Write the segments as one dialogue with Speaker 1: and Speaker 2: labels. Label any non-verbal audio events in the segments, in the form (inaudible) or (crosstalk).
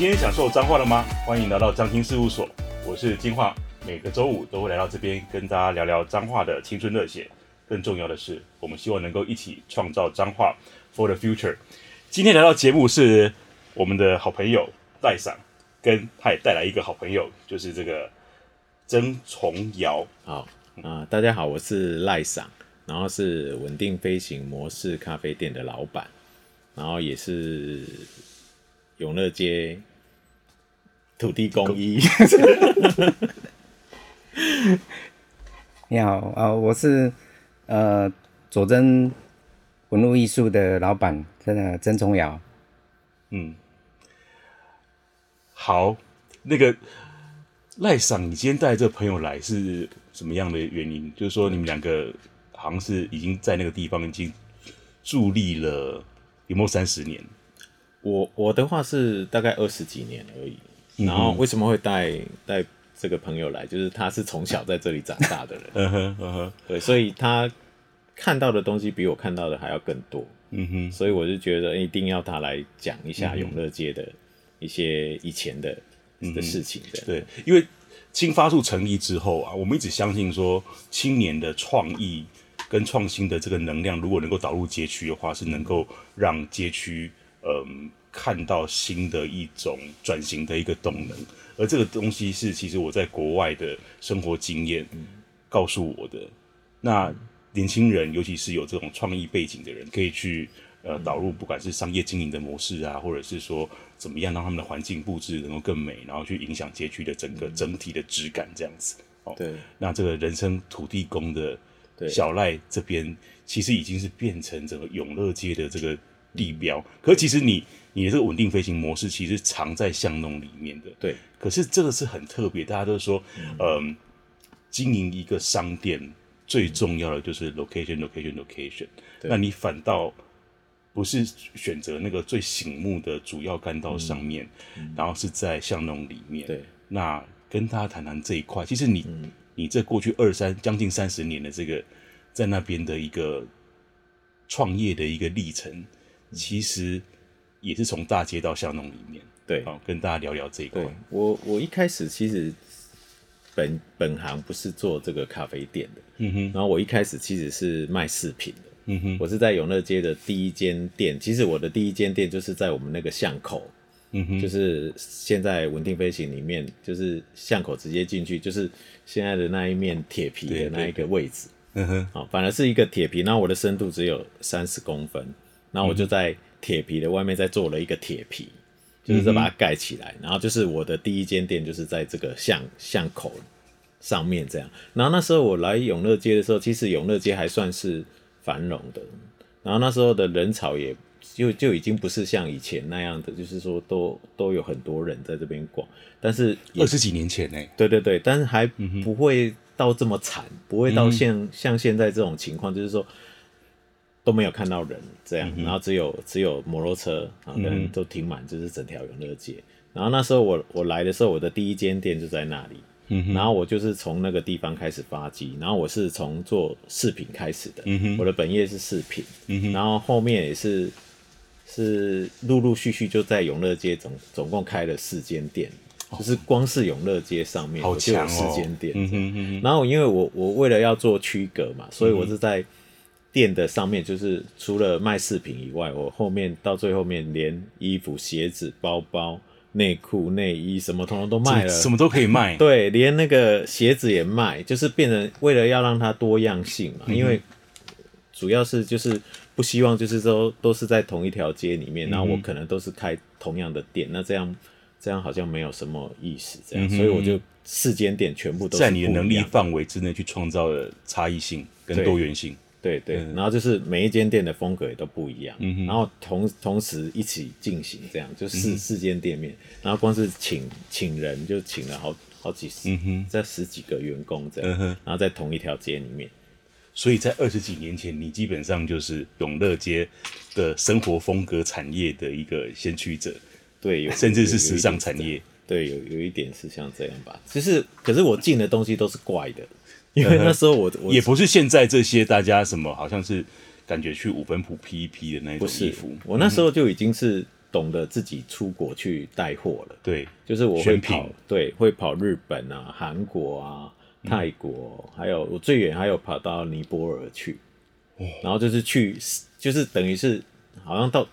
Speaker 1: 今天享受彰化了吗？欢迎来到彰青事务所，我是金樺，每个周五都会来到这边跟大家聊聊彰化的青春热血。更重要的是，我们希望能够一起创造彰化 for the future。今天来到节目是我们的好朋友赖桑，跟他也带来一个好朋友，就是这个曾崇尧。
Speaker 2: 好啊、大家好，我是赖桑，然后是稳定飞行模式咖啡店的老板，然后也是。永乐街土地公一，(laughs)
Speaker 3: 你好啊、呃，我是呃佐真文物艺术的老板，真的曾崇尧。
Speaker 1: 嗯，好，那个赖赏，你今天带这个朋友来是什么样的原因？就是说你们两个好像是已经在那个地方已经伫立了有没有三十年？
Speaker 2: 我我的话是大概二十几年而已，然后为什么会带带这个朋友来？就是他是从小在这里长大的人，(laughs) 嗯哼嗯哼，对，所以他看到的东西比我看到的还要更多，嗯哼，所以我就觉得一定要他来讲一下永乐街的一些以前的、嗯、的事情的，
Speaker 1: 对，因为青发处成立之后啊，我们一直相信说青年的创意跟创新的这个能量，如果能够导入街区的话，是能够让街区。嗯，看到新的一种转型的一个动能，而这个东西是其实我在国外的生活经验告诉我的。那年轻人，尤其是有这种创意背景的人，可以去呃导入，不管是商业经营的模式啊，或者是说怎么样让他们的环境布置能够更美，然后去影响街区的整个整体的质感，这样子。哦，对。那这个人生土地公的小赖这边，其实已经是变成整个永乐街的这个。地标，可是其实你你的这个稳定飞行模式其实藏在巷弄里面的，
Speaker 2: 对。
Speaker 1: 可是这个是很特别，大家都说，嗯、呃，经营一个商店最重要的就是 location，location，location location。那你反倒不是选择那个最醒目的主要干道上面，嗯、然后是在巷弄里面。对。那跟大家谈谈这一块，其实你、嗯、你这过去二三将近三十年的这个在那边的一个创业的一个历程。其实也是从大街到巷弄里面，对，好、哦、跟大家聊聊这一块。
Speaker 2: 我我一开始其实本本行不是做这个咖啡店的，嗯哼，然后我一开始其实是卖饰品的，嗯哼，我是在永乐街的第一间店，其实我的第一间店就是在我们那个巷口，嗯哼，就是现在稳定飞行里面，就是巷口直接进去，就是现在的那一面铁皮的那一个位置，嗯哼，好，反而是一个铁皮，然后我的深度只有三十公分。然后我就在铁皮的外面再做了一个铁皮，嗯、就是再把它盖起来。然后就是我的第一间店就是在这个巷巷口上面这样。然后那时候我来永乐街的时候，其实永乐街还算是繁荣的。然后那时候的人潮也就就已经不是像以前那样的，就是说都都有很多人在这边逛。但是
Speaker 1: 二十几年前呢？
Speaker 2: 对对对，但是还不会到这么惨，嗯、不会到像、嗯、像现在这种情况，就是说。都没有看到人这样，嗯、然后只有只有摩托车啊，人都停满，就是整条永乐街。然后那时候我我来的时候，我的第一间店就在那里，嗯、然后我就是从那个地方开始发迹，然后我是从做饰品开始的，嗯、我的本业是饰品，嗯、然后后面也是是陆陆续续就在永乐街总总共开了四间店，哦，就是光是永乐街上面就有四间店，哦，然后因为我我为了要做区隔嘛，所以我是在。店的上面就是除了卖饰品以外，我后面到最后面连衣服、鞋子、包包、内裤、内衣什么通通都卖了，
Speaker 1: 什么都可以卖。
Speaker 2: 对，连那个鞋子也卖，就是变成为了要让它多样性嘛，嗯、因为主要是就是不希望就是说都是在同一条街里面，然后我可能都是开同样的店，那这样这样好像没有什么意思，这样，嗯、所以我就四间店全部都
Speaker 1: 在你的能力范围之内去创造了差异性跟多元性。
Speaker 2: 对对，然后就是每一间店的风格也都不一样，嗯、然后同同时一起进行这样，就四、嗯、四间店面，然后光是请请人就请了好好几十，这、嗯、十几个员工这样、嗯，然后在同一条街里面，
Speaker 1: 所以在二十几年前，你基本上就是永乐街的生活风格产业的一个先驱者，
Speaker 2: 对，有
Speaker 1: 甚至是时尚产业，
Speaker 2: 对，有有一点是像这样吧，其实可是我进的东西都是怪的。(laughs) 因为那时候我，我
Speaker 1: 也不是现在这些大家什么好像是感觉去五分铺批一批的那种衣服。
Speaker 2: 我那时候就已经是懂得自己出国去带货了。
Speaker 1: 对，
Speaker 2: 就是我会跑，
Speaker 1: 品
Speaker 2: 对，会跑日本啊、韩国啊、泰国，嗯、还有我最远还有跑到尼泊尔去，哦、然后就是去，就是等于是好像到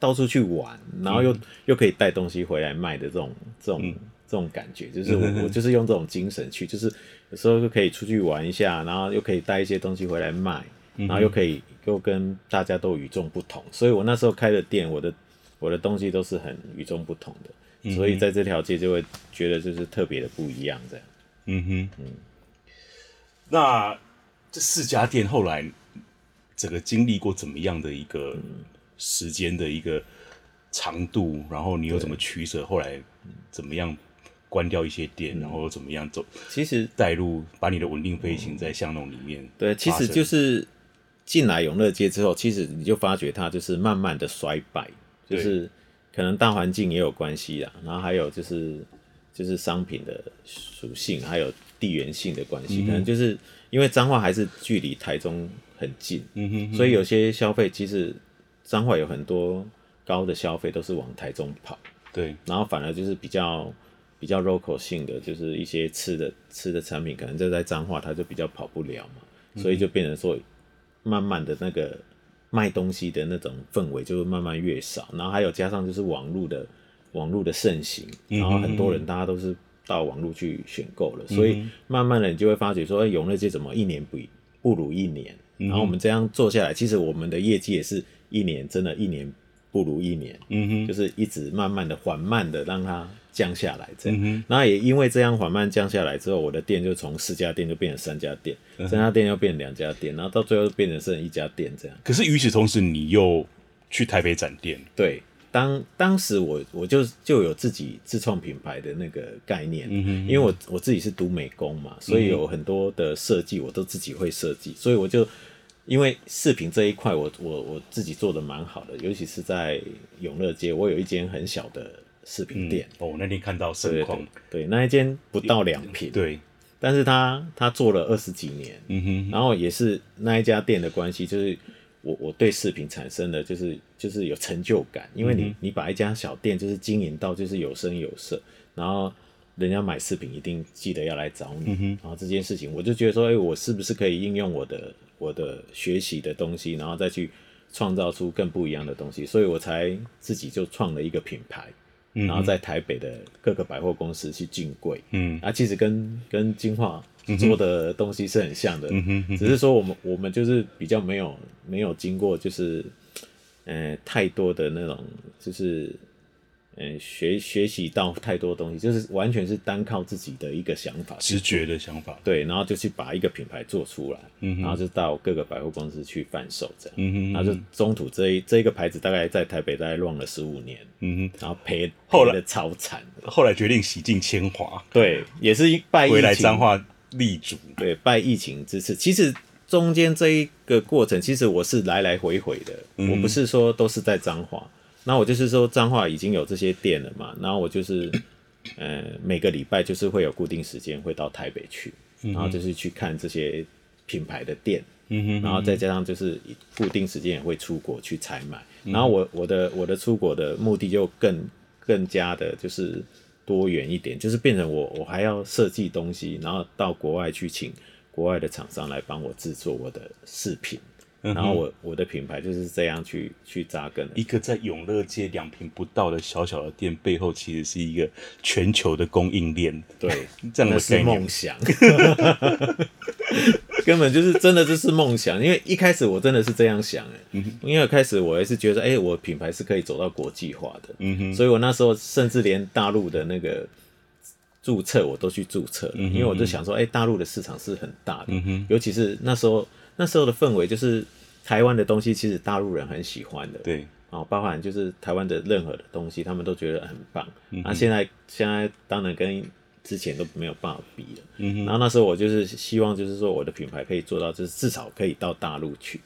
Speaker 2: 到处去玩，然后又、嗯、又可以带东西回来卖的这种这种、嗯、这种感觉，就是我、嗯、我就是用这种精神去，就是有时候就可以出去玩一下，然后又可以带一些东西回来卖。然后又可以又跟大家都与众不同，所以我那时候开的店，我的我的东西都是很与众不同的，所以在这条街就会觉得就是特别的不一样这样。
Speaker 1: 嗯哼，嗯。那这四家店后来整个经历过怎么样的一个时间的一个长度？然后你又怎么取舍？后来怎么样关掉一些店？然后怎么样走？
Speaker 2: 其实
Speaker 1: 带入把你的稳定飞行在巷弄里面。
Speaker 2: 对，其实就是。进来永乐街之后，其实你就发觉它就是慢慢的衰败，就是可能大环境也有关系啦，然后还有就是就是商品的属性，还有地缘性的关系，嗯、可能就是因为彰化还是距离台中很近，嗯、哼哼所以有些消费其实彰化有很多高的消费都是往台中跑，
Speaker 1: 对，
Speaker 2: 然后反而就是比较比较 local 性的，就是一些吃的吃的产品，可能就在彰化它就比较跑不了嘛，所以就变成说。慢慢的那个卖东西的那种氛围就会慢慢越少，然后还有加上就是网络的网络的盛行，然后很多人大家都是到网络去选购了，所以慢慢的你就会发觉说，哎，永乐街怎么一年不不如一年？然后我们这样做下来，其实我们的业绩也是一年真的一年不如一年，嗯哼，就是一直慢慢的缓慢的让它。降下来，这样，嗯、然后也因为这样缓慢降下来之后，我的店就从四家店就变成三家店，嗯、三家店又变成两家店，然后到最后变成剩一家店这样。
Speaker 1: 可是与此同时，你又去台北展店。
Speaker 2: 对，当当时我我就就有自己自创品牌的那个概念，嗯、哼因为我我自己是读美工嘛，所以有很多的设计我都自己会设计，所以我就因为饰品这一块我我我自己做的蛮好的，尤其是在永乐街，我有一间很小的。饰品店、
Speaker 1: 嗯、哦，那天看到盛况，
Speaker 2: 对，那一间不到两平，
Speaker 1: 对，
Speaker 2: 但是他他做了二十几年，嗯哼，然后也是那一家店的关系，就是我我对饰品产生的就是就是有成就感，因为你、嗯、你把一家小店就是经营到就是有声有色，然后人家买饰品一定记得要来找你，嗯、哼。然后这件事情我就觉得说，哎、欸，我是不是可以应用我的我的学习的东西，然后再去创造出更不一样的东西，所以我才自己就创了一个品牌。然后在台北的各个百货公司去进柜，嗯，啊，其实跟跟金化做的东西是很像的，嗯哼，只是说我们我们就是比较没有没有经过就是，呃，太多的那种就是。嗯，学学习到太多东西，就是完全是单靠自己的一个想法，
Speaker 1: 直觉的想法，
Speaker 2: 对，然后就去把一个品牌做出来，嗯，然后就到各个百货公司去贩售这样，嗯哼，然后就中途这一这一个牌子大概在台北大概乱了十五年，嗯哼，然后赔赔的超惨，
Speaker 1: 后来决定洗尽铅华，
Speaker 2: 对，也是拜疫情，
Speaker 1: 回来彰化立足，
Speaker 2: 对，拜疫情之赐，其实中间这一个过程，其实我是来来回回的，嗯、我不是说都是在彰化。那我就是说，彰化已经有这些店了嘛，然后我就是，(coughs) 呃，每个礼拜就是会有固定时间会到台北去，然后就是去看这些品牌的店，嗯哼，然后再加上就是固定时间也会出国去采买，然后我我的我的出国的目的就更更加的就是多元一点，就是变成我我还要设计东西，然后到国外去请国外的厂商来帮我制作我的饰品。然后我我的品牌就是这样去去扎根。
Speaker 1: 一个在永乐街两平不到的小小的店背后，其实是一个全球的供应链。
Speaker 2: 对，(laughs) 这样的是梦想，(laughs) 根本就是真的就是梦想。因为一开始我真的是这样想，嗯哼，因为开始我也是觉得，哎，我品牌是可以走到国际化的，嗯哼，所以我那时候甚至连大陆的那个注册我都去注册了，因为我就想说，哎，大陆的市场是很大的，嗯哼，尤其是那时候。那时候的氛围就是台湾的东西，其实大陆人很喜欢的。
Speaker 1: 对，
Speaker 2: 哦，包含就是台湾的任何的东西，他们都觉得很棒。那、嗯啊、现在现在当然跟之前都没有办法比了。嗯哼。然后那时候我就是希望，就是说我的品牌可以做到，就是至少可以到大陆去。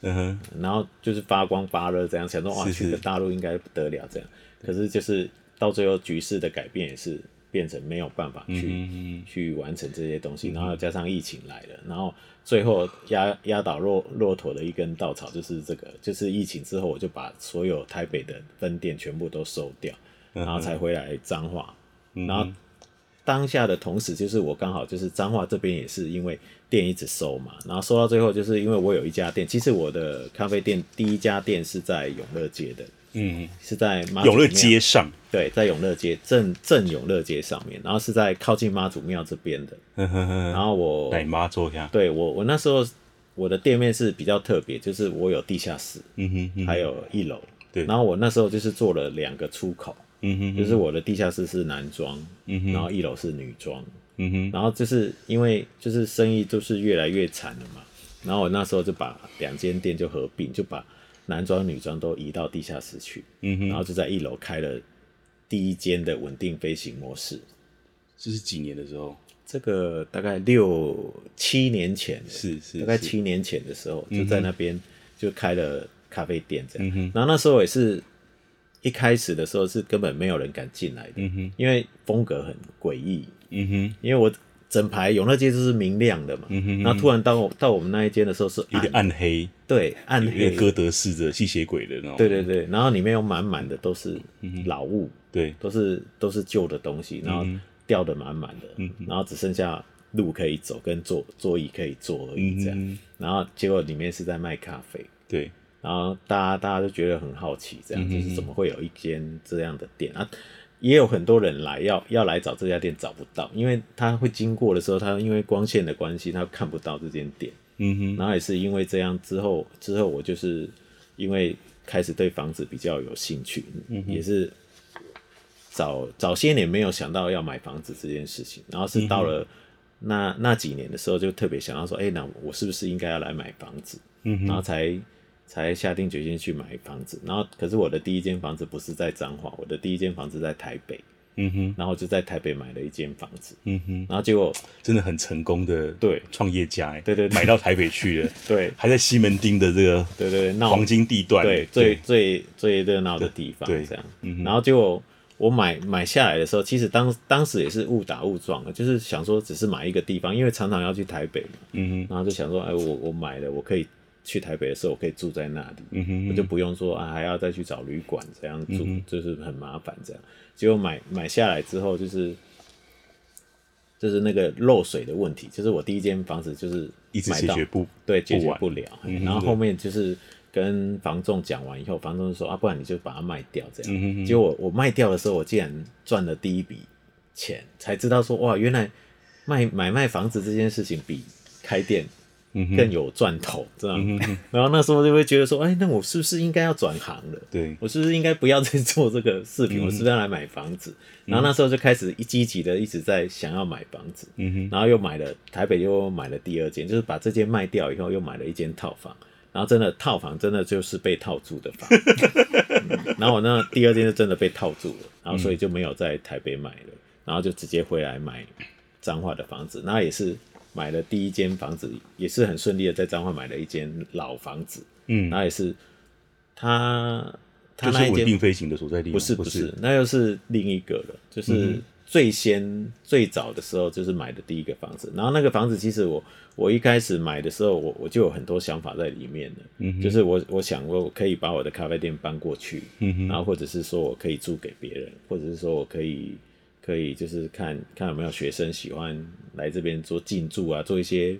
Speaker 2: 嗯哼。然后就是发光发热这样，想说哇，去个大陆应该不得了这样。可是就是到最后局势的改变也是变成没有办法去、去完成这些东西，然后加上疫情来了，然后最后压压倒骆骆驼的一根稻草就是这个，就是疫情之后我就把所有台北的分店全部都收掉，然后才回来彰化，
Speaker 1: 嗯、
Speaker 2: 然后当下的同时就是我刚好就是彰化这边也是因为店一直收嘛，然后收到最后就是因为我有一家店，其实我的咖啡店第一家店是在永乐街的。嗯，是在
Speaker 1: 永乐街上，
Speaker 2: 对，在永乐街正正永乐街上面，然后是在靠近妈祖庙这边的。然后我
Speaker 1: 带妈做一下，
Speaker 2: 对我我那时候我的店面是比较特别，就是我有地下室，嗯哼，嗯哼，还有一楼，
Speaker 1: 对。
Speaker 2: 然后我那时候就是做了两个出口，嗯哼，就是我的地下室是男装，嗯哼，然后一楼是女装，嗯哼。然后就是因为就是生意就是越来越惨了嘛，然后我那时候就把两间店就合并，就把。男装、女装都移到地下室去，嗯哼，然后就在一楼开了第一间的稳定飞行模式。
Speaker 1: 这是几年的时候？
Speaker 2: 这个大概六七年前，
Speaker 1: 是是，是，
Speaker 2: 大概七年前的时候，就在那边就开了咖啡店这样。嗯，然后那时候也是一开始的时候是根本没有人敢进来的，因为风格很诡异，嗯哼，因为我。整排永乐街都是明亮的嘛，嗯哼嗯哼，然后突然到到我们那一间的时候是
Speaker 1: 有点暗黑，
Speaker 2: 对，暗黑，
Speaker 1: 有点哥德式的吸血鬼的那种，
Speaker 2: 对对对，然后里面有满满的都是老物，
Speaker 1: 对，
Speaker 2: 都是都是旧的东西，然后掉的满满的，嗯，然后只剩下路可以走跟座座椅可以坐而已这样，嗯，然后结果里面是在卖咖啡，
Speaker 1: 对，
Speaker 2: 然后大家大家都觉得很好奇，这样，嗯，就是怎么会有一间这样的店啊？也有很多人来要要来找这家店找不到，因为他会经过的时候，他因为光线的关系，他看不到这间店。嗯哼。然后也是因为这样之后，之后我就是因为开始对房子比较有兴趣，嗯、也是早早些年没有想到要买房子这件事情，然后是到了那、嗯、那几年的时候，就特别想到说，哎、欸，那我是不是应该要来买房子？嗯哼。然后才。才下定决心去买房子，然后可是我的第一间房子不是在彰化，我的第一间房子在台北，嗯哼，然后就在台北买了一间房子，嗯哼，然后结果
Speaker 1: 真的很成功的
Speaker 2: 对
Speaker 1: 创业家，
Speaker 2: 对对，
Speaker 1: 买到台北去了，(laughs)
Speaker 2: 对，
Speaker 1: 还在西门町的这个
Speaker 2: 对对
Speaker 1: 黄金地段，
Speaker 2: 对最最最热闹的地方，对这样，嗯，然后结果我买买下来的时候，其实当当时也是误打误撞的，就是想说只是买一个地方，因为常常要去台北嘛，嗯哼，然后就想说，哎，我我买了，我可以。去台北的时候，我可以住在那里，嗯哼哼，我就不用说啊，还要再去找旅馆这样住，嗯，就是很麻烦这样。结果买买下来之后，就是就是那个漏水的问题，就是我第一间房子就是
Speaker 1: 一直解决不
Speaker 2: 对，解决不了，嗯。然后后面就是跟房仲讲完以后，房仲就说啊，不然你就把它卖掉这样。结果我我卖掉的时候，我竟然赚了第一笔钱，才知道说哇，原来卖买卖房子这件事情比开店。更有赚头，这样、嗯。然后那时候就会觉得说，哎，那我是不是应该要转行了？
Speaker 1: 对，
Speaker 2: 我是不是应该不要再做这个视频、嗯？我是不是要来买房子？然后那时候就开始一积极的一直在想要买房子。然后又买了台北，又买了第二间，就是把这间卖掉以后，又买了一间套房。然后真的套房真的就是被套住的房。嗯、(laughs) 然后我那第二间就真的被套住了，然后所以就没有在台北买了，然后就直接回来买彰化的房子。那也是。买了第一间房子，也是很顺利的，在彰化买了一间老房子，嗯，然后也是他他那一间
Speaker 1: 稳定飞行的所在地，
Speaker 2: 不是不是，那又是另一个了，就是最先、嗯、最早的时候就是买的第一个房子，然后那个房子其实我我一开始买的时候，我我就有很多想法在里面的，嗯，就是我我想我可以把我的咖啡店搬过去，嗯，然后或者是说我可以租给别人，或者是说我可以。可以就是看看有没有学生喜欢来这边做进驻啊，做一些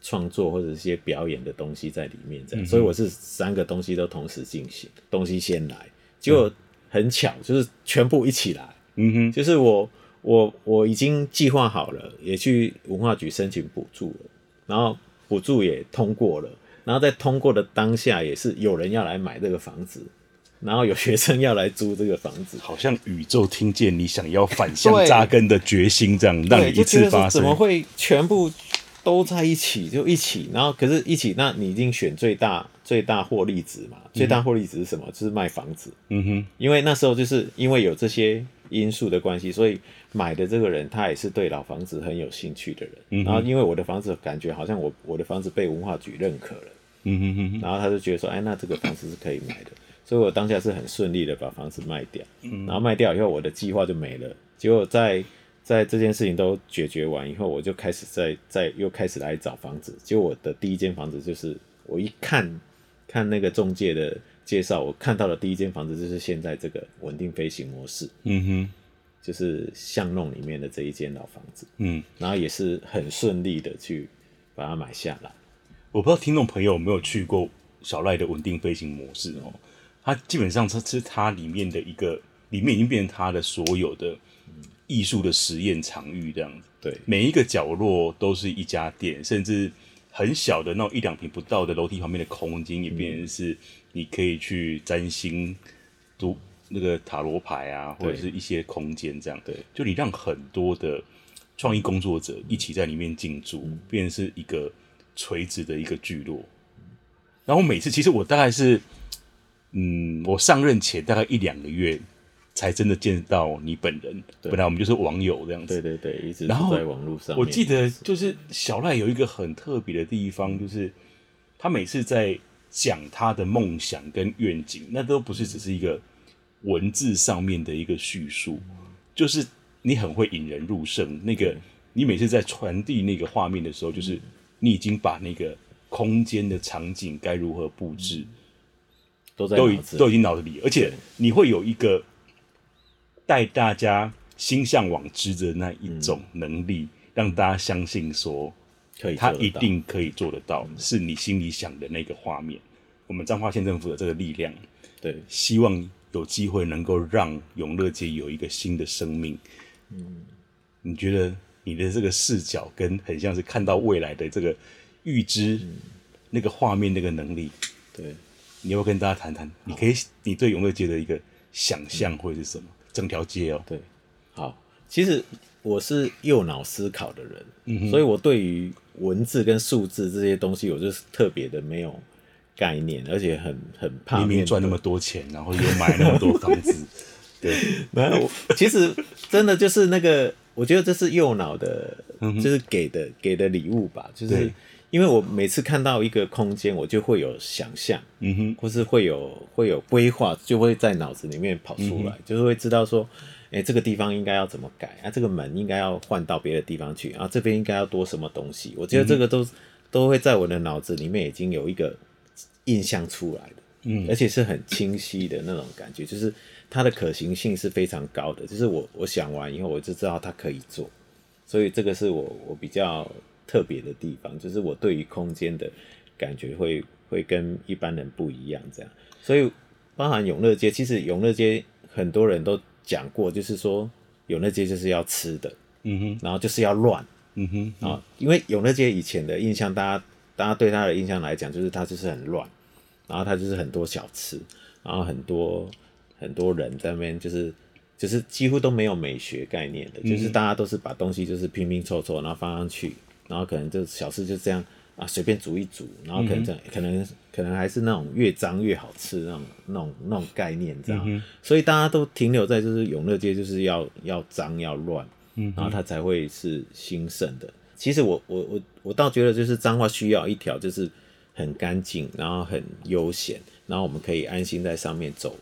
Speaker 2: 创作或者一些表演的东西在里面这样，嗯、所以我是三个东西都同时进行，东西先来，结果很巧，就是全部一起来，嗯哼，就是我我我已经计划好了，也去文化局申请补助了，然后补助也通过了，然后在通过的当下也是有人要来买这个房子。然后有学生要来租这个房子，
Speaker 1: 好像宇宙听见你想要反向 (laughs) 扎根的决心，这样让你一次发生。
Speaker 2: 怎么会全部都在一起？就一起，然后可是一起，那你一定选最大最大获利值嘛？最大获利值是什么？就是卖房子。嗯哼，因为那时候就是因为有这些因素的关系，所以买的这个人他也是对老房子很有兴趣的人。嗯，然后因为我的房子感觉好像我我的房子被文化局认可了。嗯哼哼，然后他就觉得说，哎，那这个房子是可以买的。所以我当下是很顺利的把房子卖掉，嗯，然后卖掉以后，我的计划就没了。结果在在这件事情都解决完以后，我就开始在在又开始来找房子。结果我的第一间房子就是我一看看那个中介的介绍，我看到的第一间房子就是现在这个稳定飞行模式，
Speaker 1: 嗯哼，
Speaker 2: 就是巷弄里面的这一间老房子，
Speaker 1: 嗯，
Speaker 2: 然后也是很顺利的去把它买下来。
Speaker 1: 我不知道听众朋友有没有去过小赖的稳定飞行模式哦，它基本上它是它里面的一个，里面已经变成它的所有的。艺术的实验场域这样子，
Speaker 2: 对，
Speaker 1: 每一个角落都是一家店，甚至很小的那种一两平不到的楼梯旁边的空间，也变成是你可以去占星、读那个塔罗牌啊，或者是一些空间这样。
Speaker 2: 对，
Speaker 1: 就你让很多的创意工作者一起在里面进驻，嗯、变成是一个垂直的一个聚落。然后每次，其实我大概是，嗯，我上任前大概一两个月。才真的见到你本人，本来我们就是网友这样子。
Speaker 2: 对对对，一直在网络上。
Speaker 1: 我记得就是小赖有一个很特别的地方，就是他每次在讲他的梦想跟愿景，那都不是只是一个文字上面的一个叙述，就是你很会引人入胜。那个你每次在传递那个画面的时候，就是你已经把那个空间的场景该如何布置，
Speaker 2: 都在
Speaker 1: 都已都已经脑子里，而且你会有一个。带大家心向往之的那一种能力，嗯、让大家相信说，可以，他一定可以做得到，嗯、是你心里想的那个画面。我们彰化县政府的这个力量，
Speaker 2: 对，
Speaker 1: 希望有机会能够让永乐街有一个新的生命。嗯，你觉得你的这个视角跟很像是看到未来的这个预知那个画面那个能力，
Speaker 2: 对，
Speaker 1: 你要不要跟大家谈谈？你可以，你对永乐街的一个想象会是什么？整条街哦，
Speaker 2: 对，好，其实我是右脑思考的人，嗯，所以我对于文字跟数字这些东西，我就是特别的没有概念，而且很很怕
Speaker 1: 明明赚那么多钱，然后又买那么多房子，(laughs) 对，
Speaker 2: 没有，其实真的就是那个，我觉得这是右脑的，就是给的给的礼物吧，就是。因为我每次看到一个空间，我就会有想象，
Speaker 1: 嗯哼，
Speaker 2: 或是会有会有规划，就会在脑子里面跑出来，嗯、就是会知道说，哎，这个地方应该要怎么改啊？这个门应该要换到别的地方去啊？这边应该要多什么东西？我觉得这个都、嗯、都会在我的脑子里面已经有一个印象出来的，嗯，而且是很清晰的那种感觉，就是它的可行性是非常高的。就是我我想完以后，我就知道它可以做，所以这个是我我比较。特别的地方，就是我对于空间的感觉会会跟一般人不一样，这样。所以包含永乐街，其实永乐街很多人都讲过，就是说永乐街就是要吃的，
Speaker 1: 嗯哼，
Speaker 2: 然后就是要乱，
Speaker 1: 嗯哼，
Speaker 2: 啊、嗯，因为永乐街以前的印象，大家大家对它的印象来讲，就是它就是很乱，然后它就是很多小吃，然后很多很多人在那边就是。就是几乎都没有美学概念的，就是大家都是把东西就是拼拼凑凑，然后放上去。然后可能就小吃就这样啊，随便煮一煮，然后可能这样，嗯、可能可能还是那种越脏越好吃那种那种那种概念，这样。嗯、所以大家都停留在就是永乐街就是要要脏要乱，嗯、然后它才会是兴盛的。其实我我我我倒觉得就是脏话需要一条就是很干净，然后很悠闲，然后我们可以安心在上面走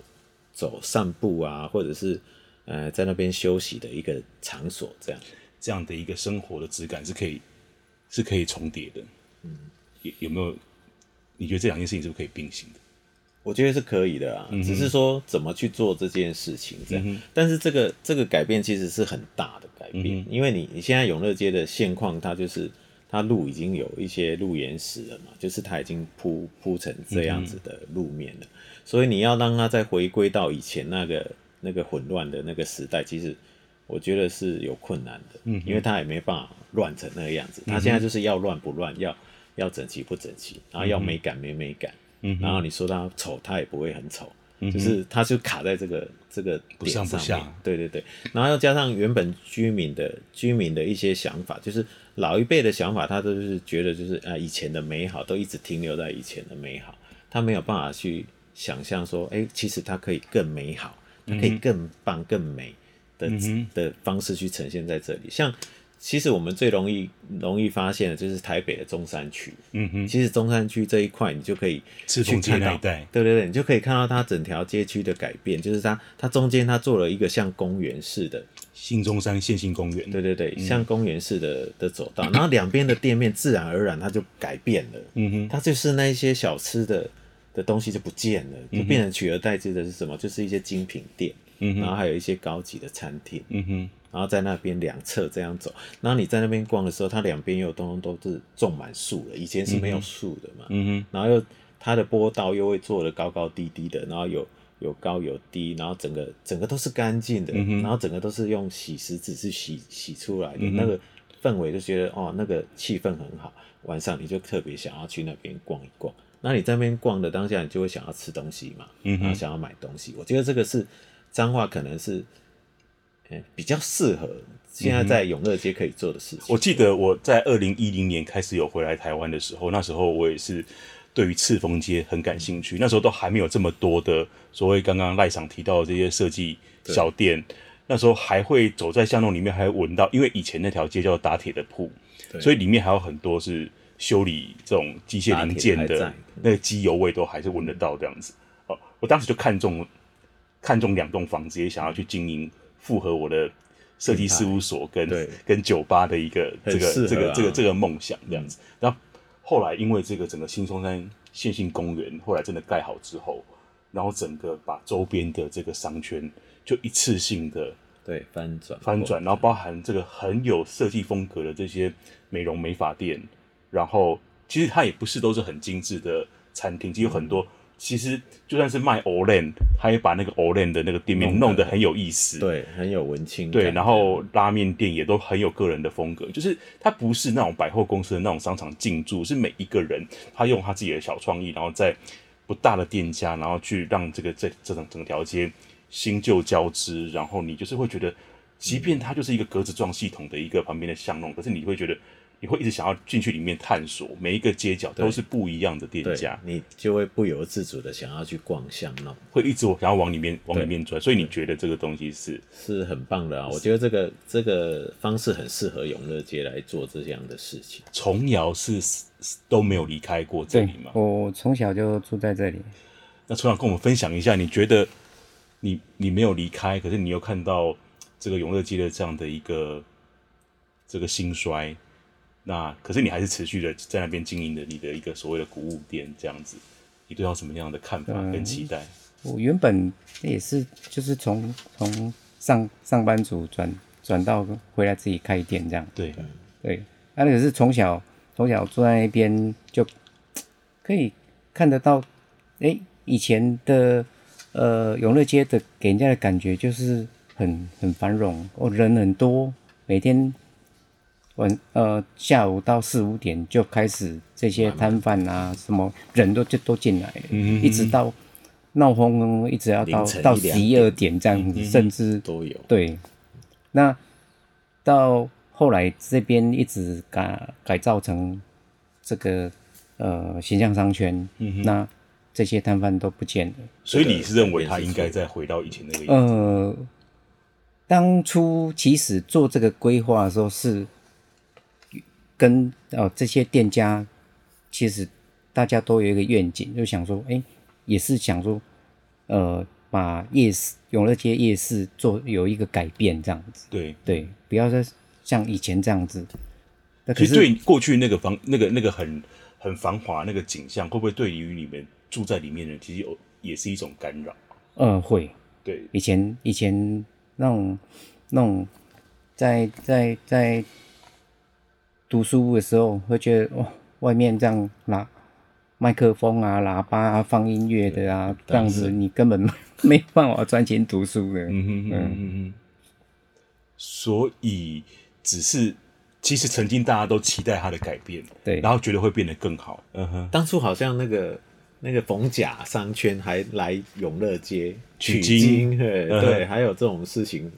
Speaker 2: 走散步啊，或者是呃在那边休息的一个场所，这样
Speaker 1: 这样的一个生活的质感是可以。是可以重叠的，嗯，有有没有？你觉得这两件事情是不是可以并行的？
Speaker 2: 我觉得是可以的啊，嗯、只是说怎么去做这件事情这样。但是这个这个改变其实是很大的改变，嗯、因为你你现在永乐街的现况，它就是它路已经有一些路岩石了嘛，就是它已经铺铺成这样子的路面了，嗯、所以你要让它再回归到以前那个那个混乱的那个时代，其实。我觉得是有困难的，嗯，因为它也没办法乱成那个样子。他现在就是要乱不乱，要要整齐不整齐，然后要美感没美感，嗯，然后你说他丑，他也不会很丑，嗯，就是他就卡在这个这个点上面，不上不下，对对对。然后要加上原本居民的居民的一些想法，就是老一辈的想法，他都是觉得就是啊以前的美好都一直停留在以前的美好，他没有办法去想象说，哎，其实它可以更美好，它可以更棒更美。的的方式去呈现在这里，像其实我们最容易容易发现的就是台北的中山区。
Speaker 1: 嗯哼，
Speaker 2: 其实中山区这一块，你就可以去看到，对对对，你就可以看到它整条街区的改变，就是它它中间它做了一个像公园似的
Speaker 1: 新中山线性公园。
Speaker 2: 对对对，像公园似的的走道，嗯、然后两边的店面自然而然它就改变了。嗯哼，它就是那一些小吃的的东西就不见了，就变成取而代之的是什么？就是一些精品店。嗯，然后还有一些高级的餐厅。嗯哼。然后在那边两侧这样走，然后你在那边逛的时候，它两边又通通都是种满树了，以前是没有树的嘛。嗯哼。然后又它的坡道又会做的高高低低的，然后有有高有低，然后整个整个都是干净的，嗯、然后整个都是用洗石子是洗洗出来的，嗯、那个氛围就觉得哦，那个气氛很好。晚上你就特别想要去那边逛一逛。那你在那边逛的当下，你就会想要吃东西嘛，嗯、然后想要买东西。我觉得这个是彰化可能是。比较适合现在在永乐街可以做的事情。
Speaker 1: 我记得我在二零一零年开始有回来台湾的时候，那时候我也是对于赤峰街很感兴趣。那时候都还没有这么多的所谓刚刚赖桑提到的这些设计小店。那时候还会走在巷弄里面，还闻到，因为以前那条街叫打铁的铺，所以里面还有很多是修理这种机械零件的，那个机油味都还是闻得到这样子。哦，我当时就看中看中两栋房子，也想要去经营。符合我的设计事务所跟跟酒吧的一个这个这个这个这个梦想这样子，然后后来因为这个整个新松山线性公园后来真的盖好之后，然后整个把周边的这个商圈就一次性的
Speaker 2: 对翻转
Speaker 1: 翻转，然后包含这个很有设计风格的这些美容美发店，然后其实它也不是都是很精致的餐厅，其实有很多。其实就算是卖 Olen，他也把那个 Olen 的那个店面弄得很有意思，
Speaker 2: 对，很有文青。
Speaker 1: 对，然后拉面店也都很有个人的风格，就是它不是那种百货公司的那种商场进驻，是每一个人他用他自己的小创意，然后在不大的店家，然后去让这个这这整整条街新旧交织，然后你就是会觉得，即便它就是一个格子状系统的一个旁边的巷弄，可是你会觉得。你会一直想要进去里面探索，每一个街角都是不一样的店家，
Speaker 2: 你就会不由自主的想要去逛巷弄，
Speaker 1: 会一直想要往里面往里面钻。所以你觉得这个东西是
Speaker 2: 是很棒的啊？我觉得这个这个方式很适合永乐街来做这样的事情。
Speaker 1: 崇尧是都没有离开过这里吗？
Speaker 3: 我从小就住在这里。
Speaker 1: 那从小跟我们分享一下，你觉得你你没有离开，可是你又看到这个永乐街的这样的一个这个兴衰。那可是你还是持续的在那边经营的你的一个所谓的古物店这样子，你对他什么样的看法跟期待？
Speaker 3: 嗯、我原本也是就是从从上上班族转转到回来自己开店这样。
Speaker 1: 对
Speaker 3: 对，那可是从小从小坐在那边就可以看得到，哎、欸，以前的呃永乐街的给人家的感觉就是很很繁荣哦，人很多，每天。晚呃下午到四五点就开始这些摊贩啊，什么人都就都进来了，一直到闹哄哄，一直要到到十一二点这样子，嗯、甚至
Speaker 2: 都有。
Speaker 3: 对，那到后来这边一直改改造成这个呃形象商圈，嗯、那这些摊贩都不见了。
Speaker 1: 所以你是认为他应该再回到以前那个样子？
Speaker 3: 呃，当初其实做这个规划的时候是。跟哦这些店家，其实大家都有一个愿景，就想说，哎、欸，也是想说，呃，把夜市永乐街夜市做有一个改变，这样子。
Speaker 1: 对
Speaker 3: 对，不要再像以前这样子。
Speaker 1: 其实对过去那个房那个那个很很繁华那个景象，会不会对于你们住在里面的人，其实有也是一种干扰？
Speaker 3: 嗯，会。
Speaker 1: 对，
Speaker 3: 以前以前那种那种在在在。在读书的时候会觉得哇，外面这样拿麦克风啊、喇叭啊、放音乐的啊，这样子你根本没办法专心读书的。嗯哼嗯嗯嗯。
Speaker 1: 所以只是其实曾经大家都期待它的改变，
Speaker 3: 对，
Speaker 1: 然后觉得会变得更好。嗯哼。
Speaker 2: 当初好像那个那个逢甲商圈还来永乐街取经，对对，还有这种事情。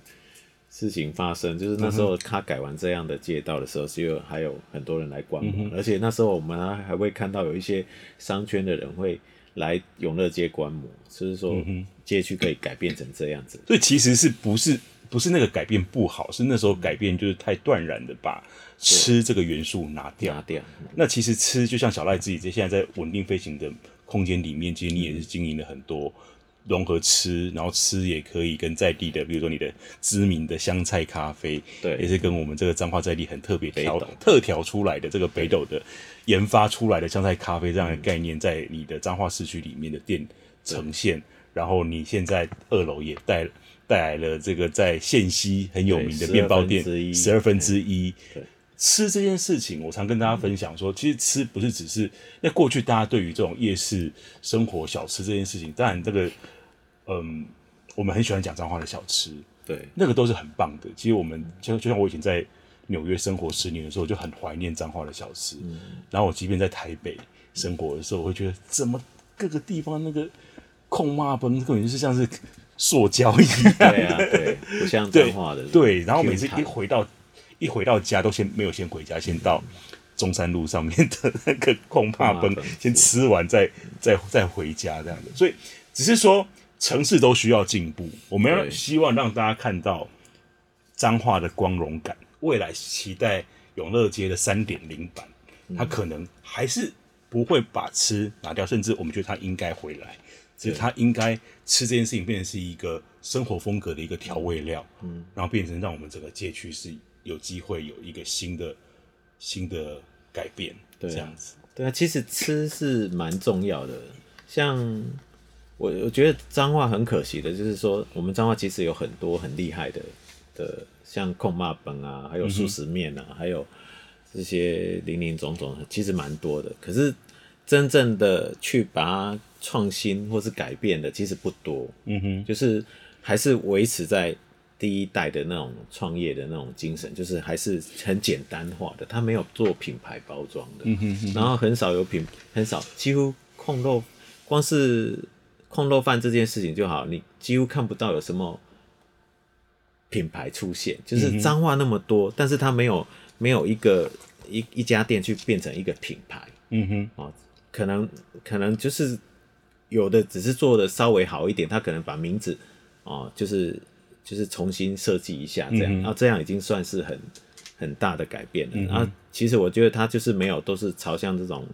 Speaker 2: 事情发生，就是那时候他改完这样的街道的时候，是有还有很多人来观摩，而且那时候我们还还会看到有一些商圈的人会来永乐街观摩，就是说街区可以改变成这样子。
Speaker 1: 所以其实是不是不是那个改变不好，是那时候改变就是太断然的把吃这个元素拿掉。
Speaker 2: 拿掉。
Speaker 1: 那其实吃就像小赖自己在现在在稳定飞行的空间里面，其实你也是经营了很多融合吃，然后吃也可以跟在地的，比如说你的知名的香菜咖啡，
Speaker 2: 对，
Speaker 1: 也是跟我们这个彰化在地很特别调
Speaker 2: 斗
Speaker 1: 特调出来的这个北斗的研发出来的香菜咖啡这样的概念，在你的彰化市区里面的店呈现。然后你现在二楼也带带来了这个在线西很有名的面包店，十二分之一。吃这件事情，我常跟大家分享说，其实吃不是只是那过去大家对于这种夜市生活小吃这件事情，当然这个嗯，我们很喜欢讲脏话的小吃，
Speaker 2: 对，
Speaker 1: 那个都是很棒的。其实我们就就像我以前在纽约生活十年的时候，就很怀念脏话的小吃。然后我即便在台北生活的时候，我会觉得怎么各个地方那个。控骂崩根本就是像是塑胶一样，
Speaker 2: 对啊，对，不像脏话的。
Speaker 1: 对，然后每次一回到一回到家，都先没有先回家，先到中山路上面的那个控骂崩，先吃完再再再回家这样的。所以只是说城市都需要进步，我们要希望让大家看到彰化的光荣感。未来期待永乐街的三点零版，它可能还是不会把吃拿掉，甚至我们觉得它应该回来。所以它应该吃这件事情变成是一个生活风格的一个调味料，嗯，然后变成让我们整个街区是有机会有一个新的新的改变，对，这样子。
Speaker 2: 对啊，其实吃是蛮重要的。像我我觉得脏话很可惜的，就是说我们脏话其实有很多很厉害的的，像控骂本啊，还有素食面啊，嗯、还有这些林林总总，其实蛮多的。可是真正的去把它创新或是改变的其实不多，嗯哼，就是还是维持在第一代的那种创业的那种精神，就是还是很简单化的，它没有做品牌包装的，嗯哼，哼，然后很少有品，很少，几乎控肉，光是控肉饭这件事情就好，你几乎看不到有什么品牌出现，就是脏话那么多，但是它没有没有一个一一家店去变成一个品牌，嗯哼，啊，可能可能就是。有的只是做的稍微好一点，他可能把名字哦，就是就是重新设计一下这样，然后、嗯啊、这样已经算是很很大的改变了。然后、嗯啊、其实我觉得他就是没有，都是朝向这种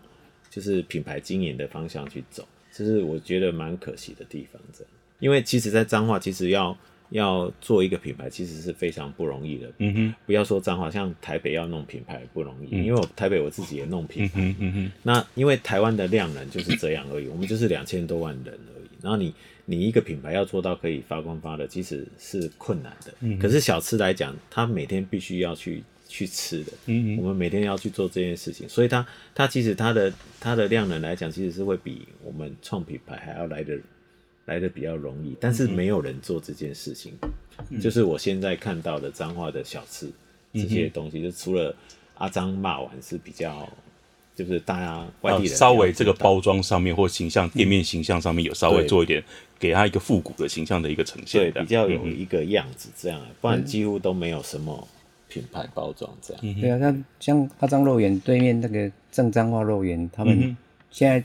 Speaker 2: 就是品牌经营的方向去走，这是我觉得蛮可惜的地方。这样，因为其实，在彰化，其实要。要做一个品牌，其实是非常不容易的。嗯哼，不要说彰化，像台北要弄品牌不容易，嗯、因为我台北我自己也弄品牌。嗯哼，嗯哼，那因为台湾的量能就是这样而已，我们就是两千多万人而已。然后你你一个品牌要做到可以发光发热，其实是困难的。嗯，可是小吃来讲，它每天必须要去去吃的。嗯嗯，我们每天要去做这件事情，所以它它其实它的它的量能来讲，其实是会比我们创品牌还要来的。来的比较容易，但是没有人做这件事情。嗯、就是我现在看到的脏话的小吃、嗯、这些东西，就除了阿张骂完是比较，就是大家外地人
Speaker 1: 稍微这个包装上面或形象、店面形象上面有稍微做一点，嗯、给他一个复古的形象的一个呈现，
Speaker 2: 对，比较有一个样子这样，不然几乎都没有什么品牌包装这样。
Speaker 3: 嗯、对啊，像像阿张肉圆对面那个正彰化肉圆，他们现在。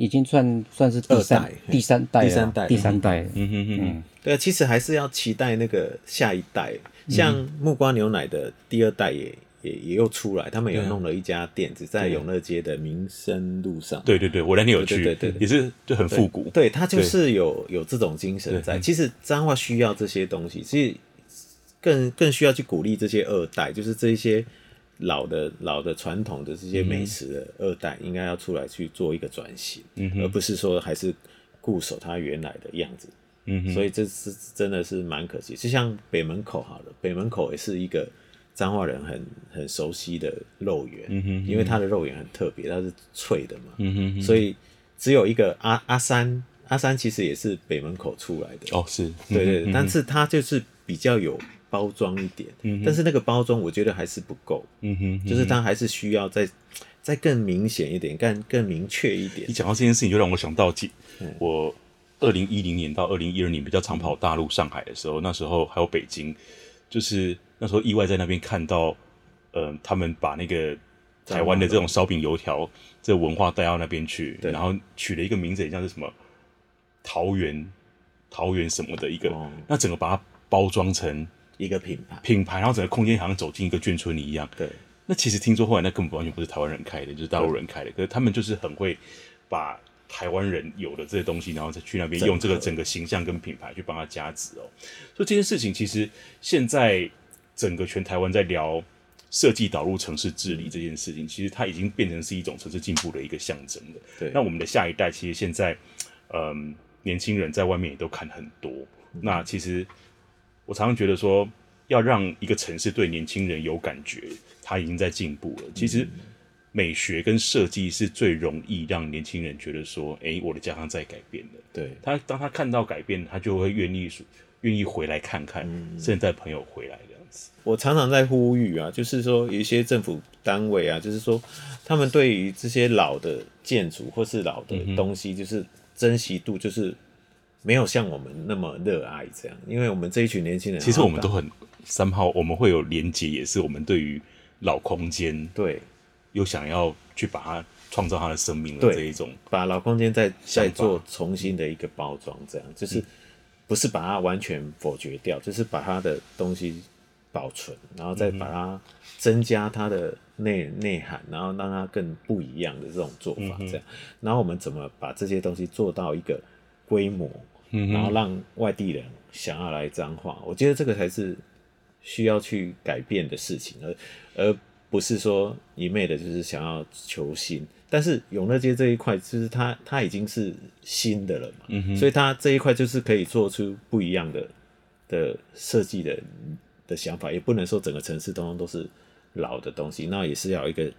Speaker 3: 已经算算是第三第三代第三代第三代，嗯哼哼，
Speaker 2: 对啊，其实还是要期待那个下一代，像木瓜牛奶的第二代也也也又出来，他们也弄了一家店，子在永乐街的民生路上。
Speaker 1: 对对对，我那天有去，对对，也是就很复古。
Speaker 2: 对，他就是有有这种精神在。其实彰化需要这些东西，其实更更需要去鼓励这些二代，就是这些。老的老的传统的这些美食的二代，应该要出来去做一个转型，嗯、而不是说还是固守它原来的样子。嗯哼，所以这是真的是蛮可惜。就像北门口好了，北门口也是一个彰化人很很熟悉的肉圆，嗯哼，因为它的肉圆很特别，它是脆的嘛。嗯哼，所以只有一个阿阿三，阿三其实也是北门口出来的。
Speaker 1: 哦，是，
Speaker 2: 对对，嗯、但是它就是比较有。包装一点，嗯、但是那个包装我觉得还是不够，嗯哼，就是它还是需要再再更明显一点，更更明确一点。
Speaker 1: 你讲到这件事情，就让我想到，我二零一零年到二零一二年比较常跑大陆上海的时候，那时候还有北京，就是那时候意外在那边看到，呃，他们把那个台湾的这种烧饼油条这个文化带到那边去，然后取了一个名字，也像是什么桃园桃园什么的一个，哦、那整个把它包装成。
Speaker 2: 一个品牌，
Speaker 1: 品牌，然后整个空间好像走进一个眷村里一样。
Speaker 2: 对，
Speaker 1: 那其实听说后来那根本完全不是台湾人开的，就是大陆人开的，可是他们就是很会把台湾人有的这些东西，然后再去那边用这个整个形象跟品牌去帮他加值哦。所以这件事情其实现在整个全台湾在聊设计导入城市治理这件事情，其实它已经变成是一种城市进步的一个象征了。
Speaker 2: 对，
Speaker 1: 那我们的下一代其实现在，嗯，年轻人在外面也都看很多。那其实我常常觉得说，要让一个城市对年轻人有感觉，它已经在进步了。其实。美学跟设计是最容易让年轻人觉得说，哎、欸，我的家乡在改变的。
Speaker 2: 对
Speaker 1: 他，当他看到改变，他就会愿意愿意回来看看，嗯、甚至带朋友回来这样子。
Speaker 2: 我常常在呼吁啊，就是说有一些政府单位啊，就是说他们对于这些老的建筑或是老的东西，就是珍惜度就是没有像我们那么热爱这样。因为我们这一群年轻人，
Speaker 1: 其实我们都很三号，我们会有连接，也是我们对于老空间对。又想要去把它创造它的生命的这一种，
Speaker 2: 把老空间再再做重新的一个包装，这样就是不是把它完全否决掉，就是把它的东西保存，然后再把它增加它的内内涵，然后让它更不一样的这种做法，这样。然后我们怎么把这些东西做到一个规模，然后让外地人想要来彰化？我觉得这个才是需要去改变的事情，而而。不是说一昧的，就是想要求新，但是永乐街这一块，就是它它已经是新的了嘛，嗯、所以它这一块就是可以做出不一样的的设计的的想法，也不能说整个城市通通都是老的东西，那也是要一个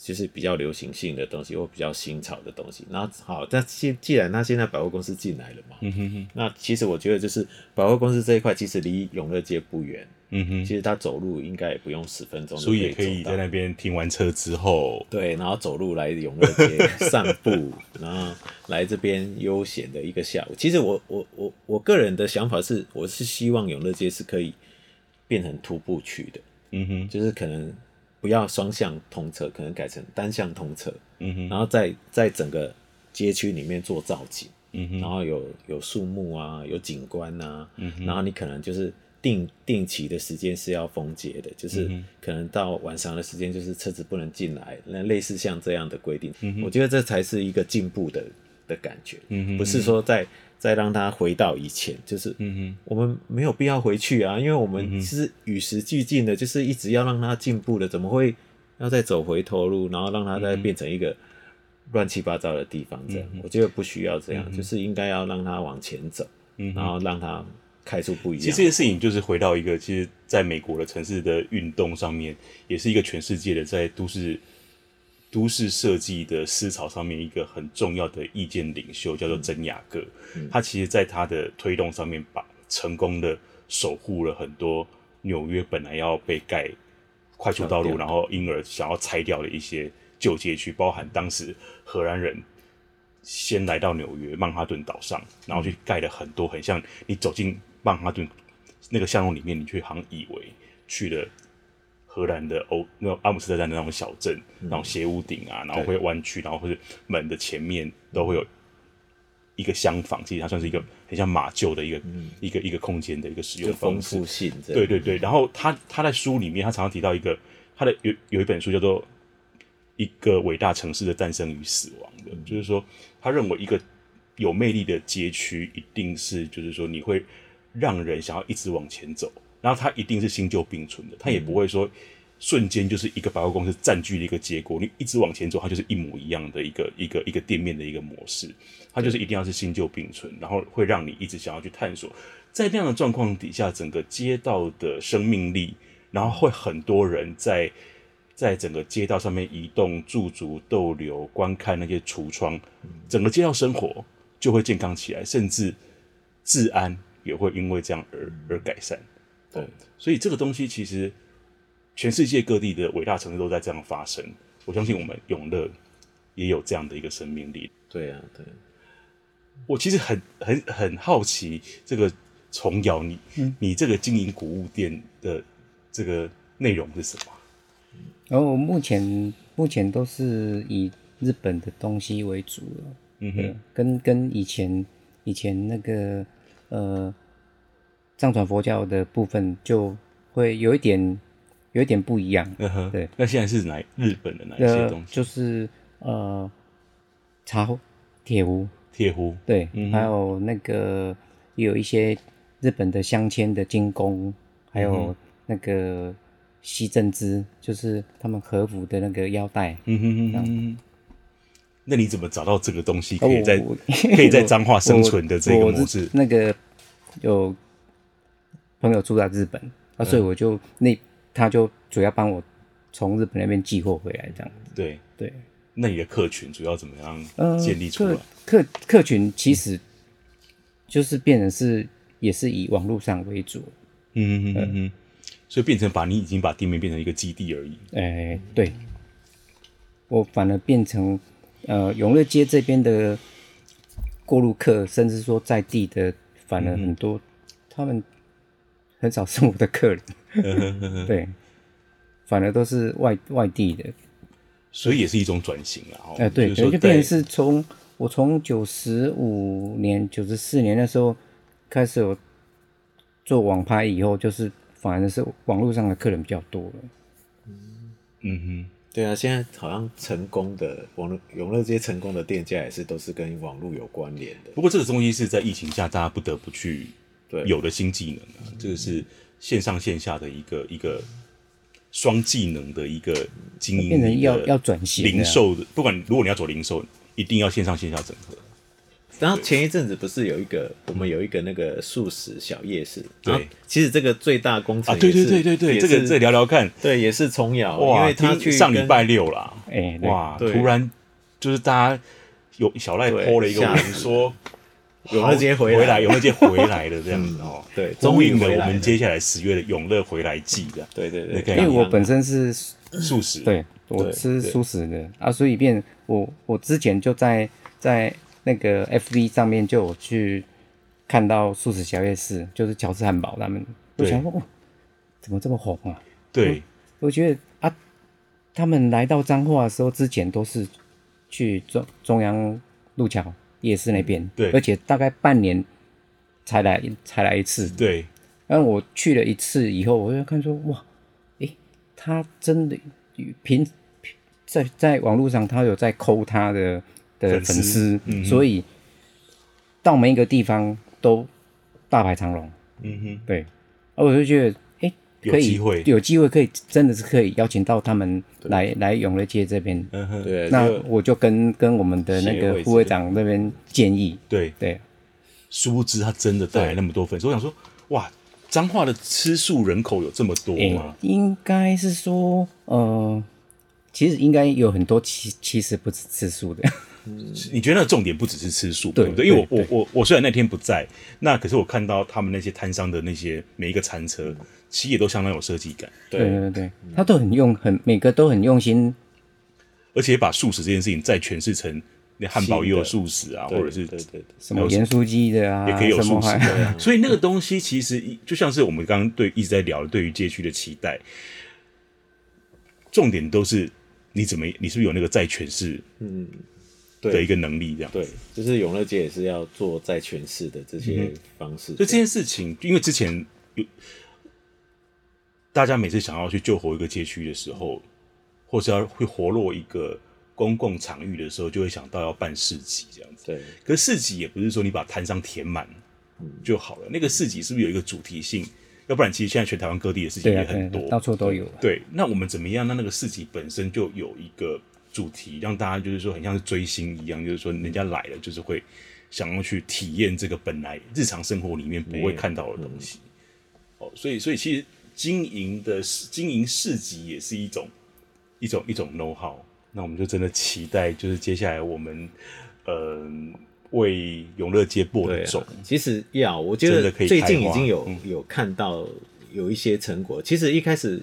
Speaker 2: 就是比较流行性的东西或比较新潮的东西。然后好，那既既然他现在百货公司进来了嘛，嗯、哼哼那其实我觉得就是百货公司这一块其实离永乐街不远。嗯哼，其实他走路应该也不用十分钟，
Speaker 1: 所以也可以在那边停完车之后，
Speaker 2: 对，然后走路来永乐街散步，(laughs) 然后来这边悠闲的一个下午。其实我我我我个人的想法是，我是希望永乐街是可以变成徒步区的，嗯哼，就是可能不要双向通车，可能改成单向通车，嗯哼，然后在在整个街区里面做造景，嗯哼，然后有有树木啊，有景观啊，嗯哼，然后你可能就是。定定期的时间是要封街的，就是可能到晚上的时间，就是车子不能进来，那类似像这样的规定，我觉得这才是一个进步的的感觉，嗯、哼不是说再再让它回到以前，就是我们没有必要回去啊，因为我们是与时俱进的，就是一直要让它进步的，怎么会要再走回头路，然后让它再变成一个乱七八糟的地方？这样，嗯、哼我觉得不需要这样，嗯、哼就是应该要让它往前走，然后让它。开出不一样。
Speaker 1: 其实这件事情就是回到一个，其实在美国的城市的运动上面，也是一个全世界的在都市都市设计的思潮上面一个很重要的意见领袖，叫做珍雅各。嗯、他其实在他的推动上面，把成功的守护了很多纽约本来要被盖快速道路，然后因而想要拆掉的一些旧街区，包含当时荷兰人。先来到纽约曼哈顿岛上，然后去盖了很多很像你走进曼哈顿那个巷弄里面，你却好像以为去了荷兰的欧那种阿姆斯特丹的那种小镇，那种斜屋顶啊，然后会弯曲，然后或者门的前面都会有一个厢房，其实它算是一个很像马厩的一个、嗯、一个一个空间的一个使用方式。对对对，然后他他在书里面他常常提到一个他的有有一本书叫做。一个伟大城市的诞生与死亡的，嗯、就是说，他认为一个有魅力的街区一定是，就是说，你会让人想要一直往前走，然后它一定是新旧并存的，它也不会说瞬间就是一个百货公司占据的一个结果，你一直往前走，它就是一模一样的一个一个一个店面的一个模式，它就是一定要是新旧并存，然后会让你一直想要去探索，在那样的状况底下，整个街道的生命力，然后会很多人在。在整个街道上面移动、驻足、逗留、观看那些橱窗，整个街道生活就会健康起来，甚至治安也会因为这样而而改善。对，所以这个东西其实全世界各地的伟大城市都在这样发生。我相信我们永乐也有这样的一个生命力。
Speaker 2: 对啊，对。
Speaker 1: 我其实很很很好奇，这个崇尧你、嗯、你这个经营古物店的这个内容是什么？
Speaker 3: 然后目前目前都是以日本的东西为主了，嗯哼，跟跟以前以前那个呃藏传佛教的部分就会有一点有一点不一样。
Speaker 1: 嗯哼，
Speaker 3: 对。
Speaker 1: 那现在是哪日本的哪一些东西？
Speaker 3: 呃、就是呃茶壶、铁壶、
Speaker 1: 铁壶，
Speaker 3: 对，嗯、还有那个有一些日本的镶嵌的金工，还有那个西镇织，就是他们和服的那个腰带。嗯哼哼哼。
Speaker 1: 那你怎么找到这个东西可以在、哦、(laughs) 可以在彰化生存的这个模式？
Speaker 3: 那个有朋友住在日本，啊，所以我就那他就主要帮我从日本那边寄货回来，这样子。
Speaker 1: 对
Speaker 3: 对。
Speaker 1: 那你的客群主要怎么样建立出来？
Speaker 3: 呃、客客客群其实就是变成是也是以网络上为主。
Speaker 1: 嗯嗯嗯嗯。所以变成把你已经把店面变成一个基地而已。
Speaker 3: 哎、欸，对。我反而变成。呃，永乐街这边的过路客，甚至说在地的，反而很多，嗯、他们很少是我的客人，对，反而都是外外地的，
Speaker 1: 所以也是一种转型了。哎、呃，
Speaker 3: 对，就变成是从我从九十五年、九十四年那时候开始有做网拍以后，就是反而是网络上的客人比较多了。
Speaker 2: 嗯哼。对啊，现在好像成功的网络永乐街成功的店家也是都是跟网络有关联的。
Speaker 1: 不过这个东西是在疫情下大家不得不去有的新技能啊，这个是线上线下的一个一个双技能的一个经营，
Speaker 3: 变成要要转型
Speaker 1: 零售的，不管如果你要走零售，一定要线上线下整合。
Speaker 2: 然后前一阵子不是有一个，我们有一个那个素食小夜市，对，其实这个最大工程啊，
Speaker 1: 对对对对对，这个再聊聊看，
Speaker 2: 对，也是重瑶，因为他去
Speaker 1: 上礼拜六啦，哎，哇，突然就是大家有小赖 po 了一个文说，
Speaker 2: 永乐街回
Speaker 1: 来，永乐街回来了这样子哦，
Speaker 2: 对，
Speaker 1: 终于了我们接下来十月的永乐回来季的，
Speaker 2: 对对对，
Speaker 3: 因为我本身是
Speaker 1: 素食，
Speaker 3: 对，我吃素食的。啊，所以变我我之前就在在。那个 FB 上面就有去看到素食小夜市，就是乔治汉堡他们，我想说，哇，怎么这么红啊？
Speaker 1: 对，
Speaker 3: 我，我觉得啊，他们来到彰化的时候，之前都是去中中央路桥夜市那边，
Speaker 1: 对，
Speaker 3: 而且大概半年才来才来一次，
Speaker 1: 对。
Speaker 3: 然后我去了一次以后，我就看说，哇，诶，他真的平在在网络上，他有在抠他的。的粉丝，嗯、所以到每一个地方都大排长龙。嗯哼，对，而我就觉得，可以有机会，有机会可以，真的是可以邀请到他们来来永乐街这边。嗯哼，对，那我就跟跟我们的那个副会长那边建议。
Speaker 1: 对对，殊不知他真的带来那么多粉丝，对我想说，哇，彰化的吃素人口有这么多吗？欸、
Speaker 3: 应该是说，呃，其实应该有很多其其实不是吃素的。
Speaker 1: 你觉得那重点不只是吃素，对不对？因为我我我我虽然那天不在，那可是我看到他们那些摊商的那些每一个餐车，其实也都相当有设计感。
Speaker 3: 对对对，他都很用，很每个都很用心，
Speaker 1: 而且把素食这件事情再诠释成那汉堡也有素食啊，或者是对对
Speaker 3: 什么盐酥鸡的啊，
Speaker 1: 也可以有素食的。所以那个东西其实就像是我们刚刚对一直在聊的对于街区的期待，重点都是你怎么你是不是有那个再诠释？嗯。的一个能力，这样
Speaker 2: 对，就是永乐街也是要做在诠释的这些方式。
Speaker 1: 所以这件事情，因为之前有大家每次想要去救活一个街区的时候，或是要会活络一个公共场域的时候，就会想到要办市集这样子。
Speaker 2: 对，
Speaker 1: 可是市集也不是说你把摊商填满就好了，嗯、那个市集是不是有一个主题性？要不然，其实现在全台湾各地的事情也很多，
Speaker 3: 到处都有。
Speaker 1: 对，那我们怎么样？那那个市集本身就有一个。主题让大家就是说很像是追星一样，就是说人家来了就是会想要去体验这个本来日常生活里面不会看到的东西。哦，所以所以其实经营的经营市集也是一种一种一种 know how。那我们就真的期待，就是接下来我们呃为永乐街播种。
Speaker 2: 其实要我觉得最近已经有有看到有一些成果。其实一开始。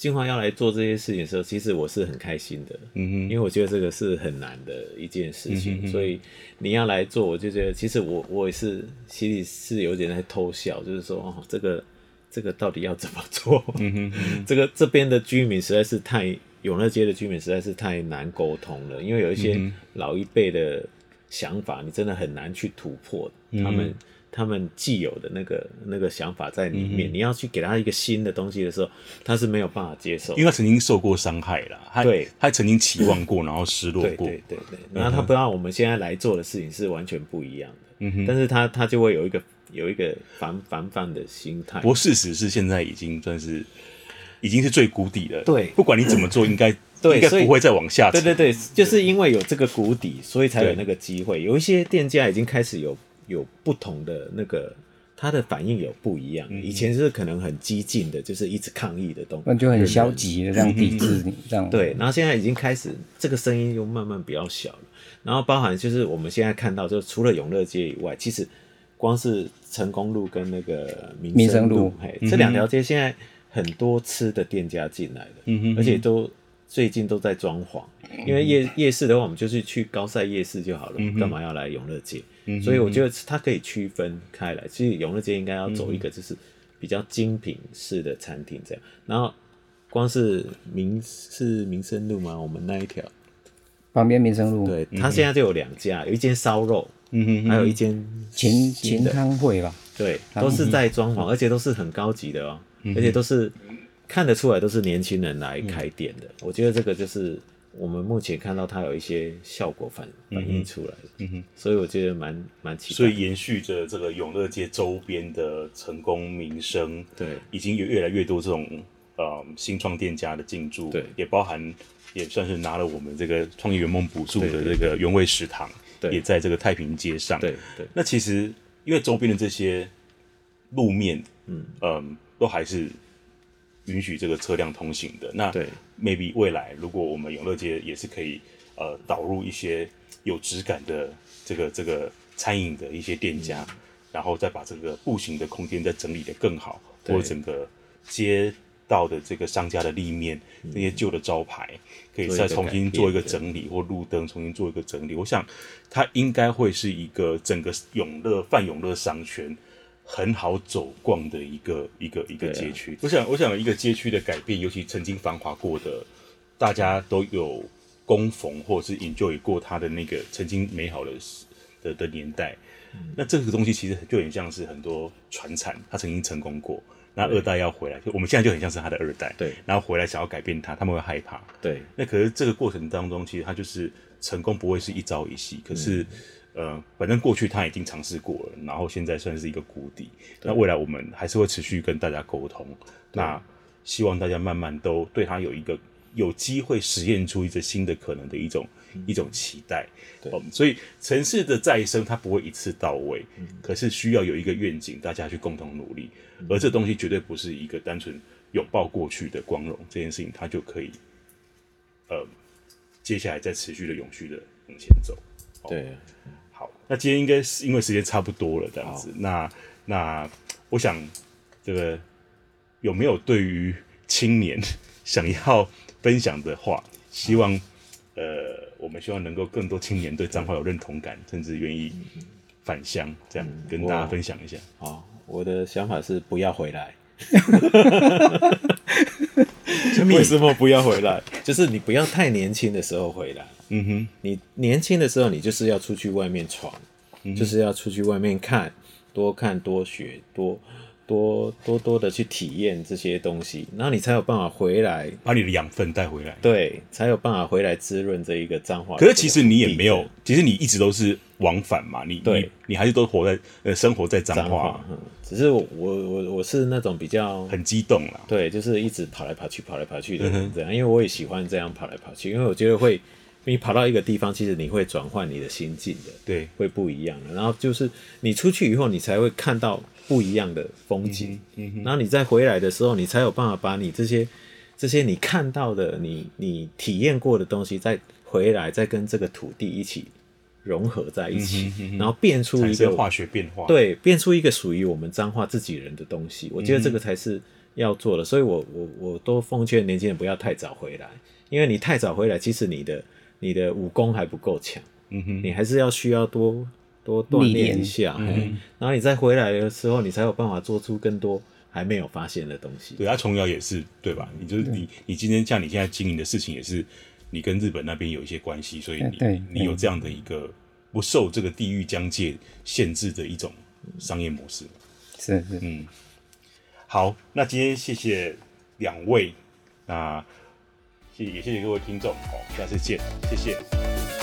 Speaker 2: 金华要来做这些事情的时候，其实我是很开心的，嗯哼，因为我觉得这个是很难的一件事情，嗯、哼哼。所以你要来做，我就觉得其实我我也是心里是有点在偷笑，就是说哦，这个这个到底要怎么做？嗯哼哼。(laughs) 这个这边的居民实在是太永乐街的居民实在是太难沟通了，因为有一些老一辈的想法，你真的很难去突破，嗯、他们他们既有的那个那个想法在里面，嗯、你要去给他一个新的东西的时候，他是没有办法接受，
Speaker 1: 因为他曾经受过伤害了，他对，他曾经期望过，然后失落过，
Speaker 2: 对对对对，然后他不知道我们现在来做的事情是完全不一样的，嗯哼，但是他他就会有一个有一个防防范的心态。
Speaker 1: 不过事实是现在已经算是已经是最谷底了，
Speaker 2: 对，
Speaker 1: 不管你怎么做，应该。对，应该不会再往下。
Speaker 2: 对对对，就是因为有这个谷底，所以才有那个机会。有一些店家已经开始有有不同的那个，他的反应有不一样。以前是可能很激进的，就是一直抗议的东西，
Speaker 3: 那就很消极的这样抵制你这样。
Speaker 2: 对，然后现在已经开始这个声音又慢慢比较小了。然后包含就是我们现在看到，就除了永乐街以外，其实光是成功路跟那个民生路，嘿，这两条街现在很多吃的店家进来的，而且都。最近都在装潢，因为夜夜市的话，我们就是去高赛夜市就好了，干、嗯、嘛要来永乐街？嗯、所以我觉得它可以区分开来。其实永乐街应该要走一个就是比较精品式的餐厅这样。然后光是民是民生路吗？我们那一条
Speaker 3: 旁边民生路，
Speaker 2: 对，它现在就有两家，有一间烧肉，嗯哼，还有一间
Speaker 3: 秦秦汤会吧？
Speaker 2: 对，都是在装潢，而且都是很高级的哦，嗯、而且都是。看得出来都是年轻人来开店的，嗯、我觉得这个就是我们目前看到它有一些效果反反映出来的，嗯哼，所以我觉得蛮蛮期待。
Speaker 1: 所以延续着这个永乐街周边的成功名声，
Speaker 2: 对，
Speaker 1: 已经有越来越多这种呃新创店家的进驻，
Speaker 2: 对，
Speaker 1: 也包含也算是拿了我们这个创业圆梦补助的这个原味食堂，对，也在这个太平街上，
Speaker 2: 对对。
Speaker 1: 那其实因为周边的这些路面，嗯。嗯、呃，都还是。允许这个车辆通行的，那 maybe 未来如果我们永乐街也是可以呃导入一些有质感的这个这个餐饮的一些店家，嗯、然后再把这个步行的空间再整理得更好，或者整个街道的这个商家的立面那、嗯、些旧的招牌可以再重新做一个整理，或路灯重新做一个整理，我想它应该会是一个整个永乐泛永乐商圈。很好走逛的一个一个一个街区，啊，我想，我想一个街区的改变，尤其曾经繁华过的，大家都有供奉或者是 enjoy 过它的那个曾经美好的的的年代。嗯、那这个东西其实就很像是很多传产，它曾经成功过，那二代要回来，就我们现在就很像是他的二代，
Speaker 2: 对，
Speaker 1: 然后回来想要改变他，他们会害怕，
Speaker 2: 对。
Speaker 1: 那可是这个过程当中，其实他就是成功不会是一朝一夕，可是。嗯呃，反正过去他已经尝试过了，然后现在算是一个谷底。那未来我们还是会持续跟大家沟通。那希望大家慢慢都对他有一个有机会实验出一个新的可能的一种、嗯、一种期待。对、嗯，所以城市的再生它不会一次到位，嗯、可是需要有一个愿景，大家去共同努力。嗯、而这东西绝对不是一个单纯拥抱过去的光荣这件事情，它就可以呃接下来再持续的永续的往前走。
Speaker 2: 对。
Speaker 1: 好，那今天应该是因为时间差不多了，这样子。那那我想，这个有没有对于青年 (laughs) 想要分享的话？希望呃，我们希望能够更多青年对彰化有认同感，甚至愿意返乡，这样跟大家分享一下。
Speaker 2: 好，我的想法是不要回来。(laughs) (laughs) 为什么不要回来？(laughs) 就是你不要太年轻的时候回来。嗯哼，你年轻的时候，你就是要出去外面闯，嗯、就是要出去外面看，多看多学，多多多多的去体验这些东西，然后你才有办法回来，
Speaker 1: 把你的养分带回来。
Speaker 2: 对，才有办法回来滋润这一个脏话。
Speaker 1: 可是其实你也没有，其实你一直都是往返嘛，你对你你还是都活在呃生活在彰化。
Speaker 2: 嗯，只是我我我我是那种比较
Speaker 1: 很激动啦，
Speaker 2: 对，就是一直跑来跑去，跑来跑去的这样，嗯、因为我也喜欢这样跑来跑去，因为我觉得会。你跑到一个地方，其实你会转换你的心境的，
Speaker 1: 对，
Speaker 2: 会不一样的。然后就是你出去以后，你才会看到不一样的风景。嗯嗯、然后你再回来的时候，你才有办法把你这些这些你看到的、你你体验过的东西，再回来，再跟这个土地一起融合在一起，嗯嗯嗯、然后变出一个
Speaker 1: 化学变化，
Speaker 2: 对，变出一个属于我们彰化自己人的东西。我觉得这个才是要做的。嗯、所以我我我都奉劝年轻人不要太早回来，因为你太早回来，其实你的。你的武功还不够强，嗯哼，你还是要需要多多锻炼一下，嗯，然后你再回来的时候，你才有办法做出更多还没有发现的东西。
Speaker 1: 对，他琼瑶也是，对吧？你就是你，你今天像你现在经营的事情，也是你跟日本那边有一些关系所以你你有这样的一个不受这个地域疆界限制的一种商业模式。
Speaker 3: 是是。
Speaker 1: 嗯。好那今天谢谢两位那谢谢也谢谢各位听众好下次见谢谢。